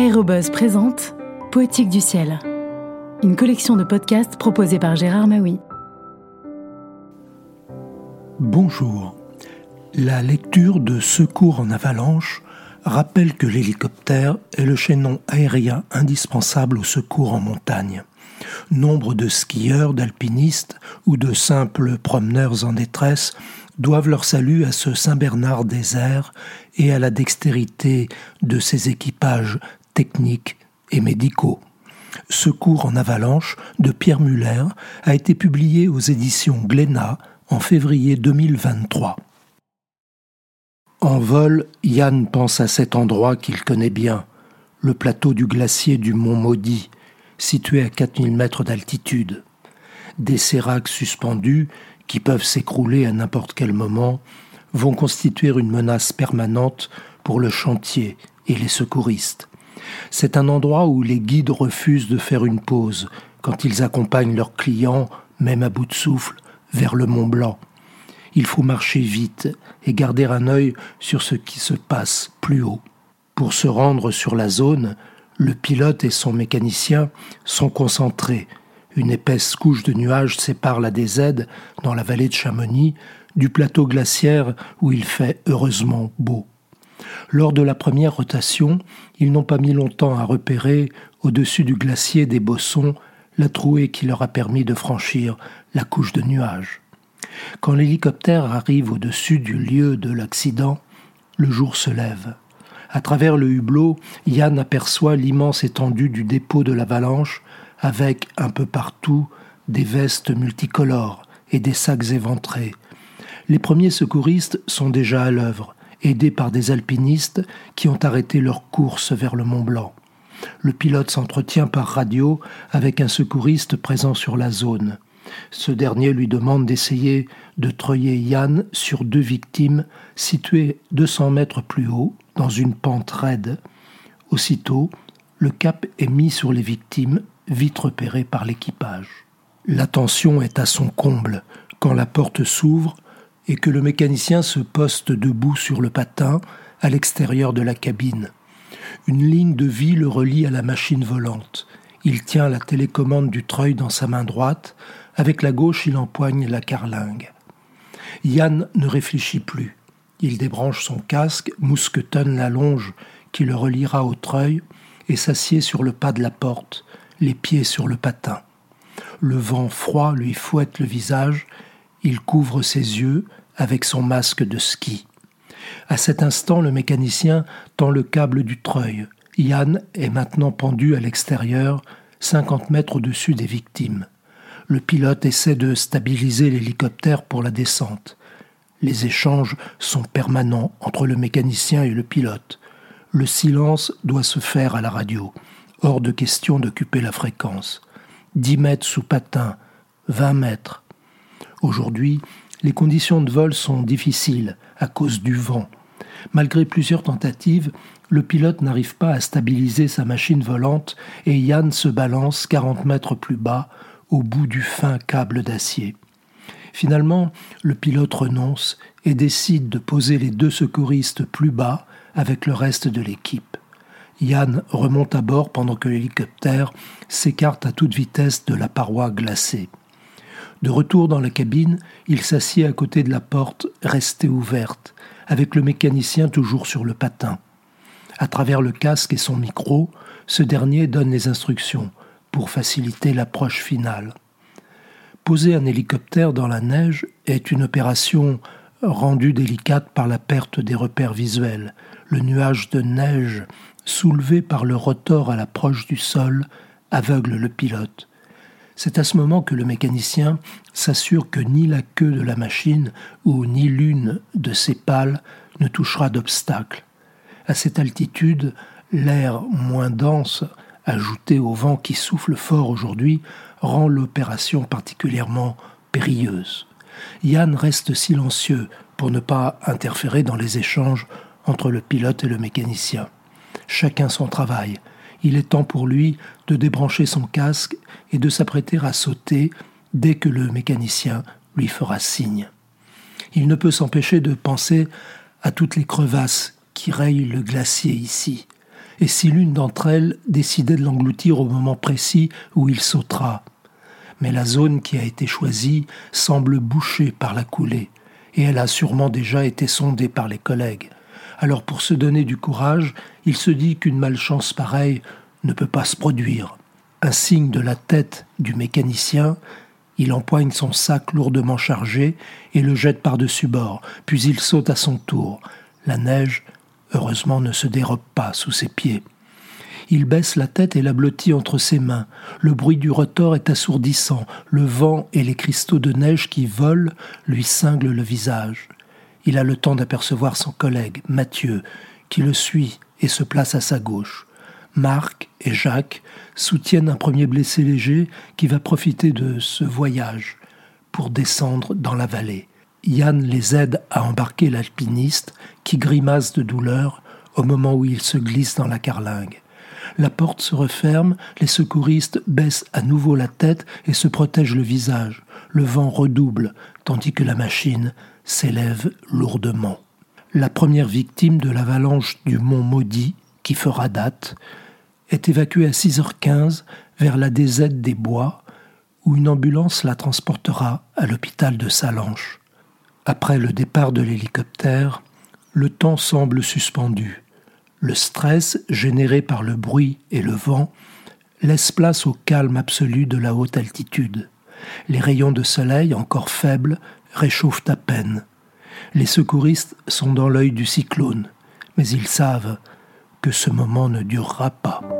Aérobuzz présente Poétique du ciel, une collection de podcasts proposée par Gérard Maui. Bonjour. La lecture de Secours en avalanche rappelle que l'hélicoptère est le chaînon aérien indispensable au secours en montagne. Nombre de skieurs, d'alpinistes ou de simples promeneurs en détresse doivent leur salut à ce Saint-Bernard des airs et à la dextérité de ses équipages techniques et médicaux. Secours en avalanche de Pierre Muller a été publié aux éditions Glénat en février 2023. En vol, Yann pense à cet endroit qu'il connaît bien, le plateau du glacier du Mont Maudit, situé à 4000 mètres d'altitude. Des séracs suspendus, qui peuvent s'écrouler à n'importe quel moment, vont constituer une menace permanente pour le chantier et les secouristes. C'est un endroit où les guides refusent de faire une pause quand ils accompagnent leurs clients, même à bout de souffle, vers le Mont Blanc. Il faut marcher vite et garder un œil sur ce qui se passe plus haut. Pour se rendre sur la zone, le pilote et son mécanicien sont concentrés. Une épaisse couche de nuages sépare la DZ, dans la vallée de Chamonix, du plateau glaciaire où il fait heureusement beau. Lors de la première rotation, ils n'ont pas mis longtemps à repérer, au-dessus du glacier des Bossons, la trouée qui leur a permis de franchir la couche de nuages. Quand l'hélicoptère arrive au-dessus du lieu de l'accident, le jour se lève. À travers le hublot, Yann aperçoit l'immense étendue du dépôt de l'avalanche, avec un peu partout des vestes multicolores et des sacs éventrés. Les premiers secouristes sont déjà à l'œuvre aidés par des alpinistes qui ont arrêté leur course vers le Mont Blanc. Le pilote s'entretient par radio avec un secouriste présent sur la zone. Ce dernier lui demande d'essayer de treuiller Yann sur deux victimes situées 200 mètres plus haut, dans une pente raide. Aussitôt, le cap est mis sur les victimes, vite repérées par l'équipage. L'attention est à son comble quand la porte s'ouvre et que le mécanicien se poste debout sur le patin à l'extérieur de la cabine. Une ligne de vie le relie à la machine volante. Il tient la télécommande du treuil dans sa main droite, avec la gauche il empoigne la carlingue. Yann ne réfléchit plus. Il débranche son casque, mousquetonne la longe qui le reliera au treuil et s'assied sur le pas de la porte, les pieds sur le patin. Le vent froid lui fouette le visage, il couvre ses yeux, avec son masque de ski. À cet instant, le mécanicien tend le câble du treuil. Yann est maintenant pendu à l'extérieur, 50 mètres au-dessus des victimes. Le pilote essaie de stabiliser l'hélicoptère pour la descente. Les échanges sont permanents entre le mécanicien et le pilote. Le silence doit se faire à la radio. Hors de question d'occuper la fréquence. 10 mètres sous patin, 20 mètres. Aujourd'hui, les conditions de vol sont difficiles à cause du vent. Malgré plusieurs tentatives, le pilote n'arrive pas à stabiliser sa machine volante et Yann se balance 40 mètres plus bas au bout du fin câble d'acier. Finalement, le pilote renonce et décide de poser les deux secouristes plus bas avec le reste de l'équipe. Yann remonte à bord pendant que l'hélicoptère s'écarte à toute vitesse de la paroi glacée. De retour dans la cabine, il s'assied à côté de la porte restée ouverte, avec le mécanicien toujours sur le patin. À travers le casque et son micro, ce dernier donne les instructions pour faciliter l'approche finale. Poser un hélicoptère dans la neige est une opération rendue délicate par la perte des repères visuels. Le nuage de neige soulevé par le rotor à l'approche du sol aveugle le pilote. C'est à ce moment que le mécanicien s'assure que ni la queue de la machine ou ni l'une de ses pales ne touchera d'obstacle. À cette altitude, l'air moins dense, ajouté au vent qui souffle fort aujourd'hui, rend l'opération particulièrement périlleuse. Yann reste silencieux pour ne pas interférer dans les échanges entre le pilote et le mécanicien. Chacun son travail, il est temps pour lui de débrancher son casque et de s'apprêter à sauter dès que le mécanicien lui fera signe. Il ne peut s'empêcher de penser à toutes les crevasses qui rayent le glacier ici, et si l'une d'entre elles décidait de l'engloutir au moment précis où il sautera. Mais la zone qui a été choisie semble bouchée par la coulée, et elle a sûrement déjà été sondée par les collègues. Alors pour se donner du courage, il se dit qu'une malchance pareille ne peut pas se produire. Un signe de la tête du mécanicien, il empoigne son sac lourdement chargé et le jette par-dessus bord, puis il saute à son tour. La neige, heureusement, ne se dérobe pas sous ses pieds. Il baisse la tête et la blottit entre ses mains. Le bruit du rotor est assourdissant. Le vent et les cristaux de neige qui volent lui cinglent le visage. Il a le temps d'apercevoir son collègue, Mathieu, qui le suit et se place à sa gauche. Marc et Jacques soutiennent un premier blessé léger qui va profiter de ce voyage pour descendre dans la vallée. Yann les aide à embarquer l'alpiniste qui grimace de douleur au moment où il se glisse dans la carlingue. La porte se referme, les secouristes baissent à nouveau la tête et se protègent le visage. Le vent redouble, tandis que la machine s'élève lourdement. La première victime de l'avalanche du mont Maudit, qui fera date, est évacuée à 6h15 vers la DZ des Bois, où une ambulance la transportera à l'hôpital de Salanches. Après le départ de l'hélicoptère, le temps semble suspendu. Le stress généré par le bruit et le vent laisse place au calme absolu de la haute altitude. Les rayons de soleil, encore faibles, réchauffent à peine. Les secouristes sont dans l'œil du cyclone, mais ils savent que ce moment ne durera pas.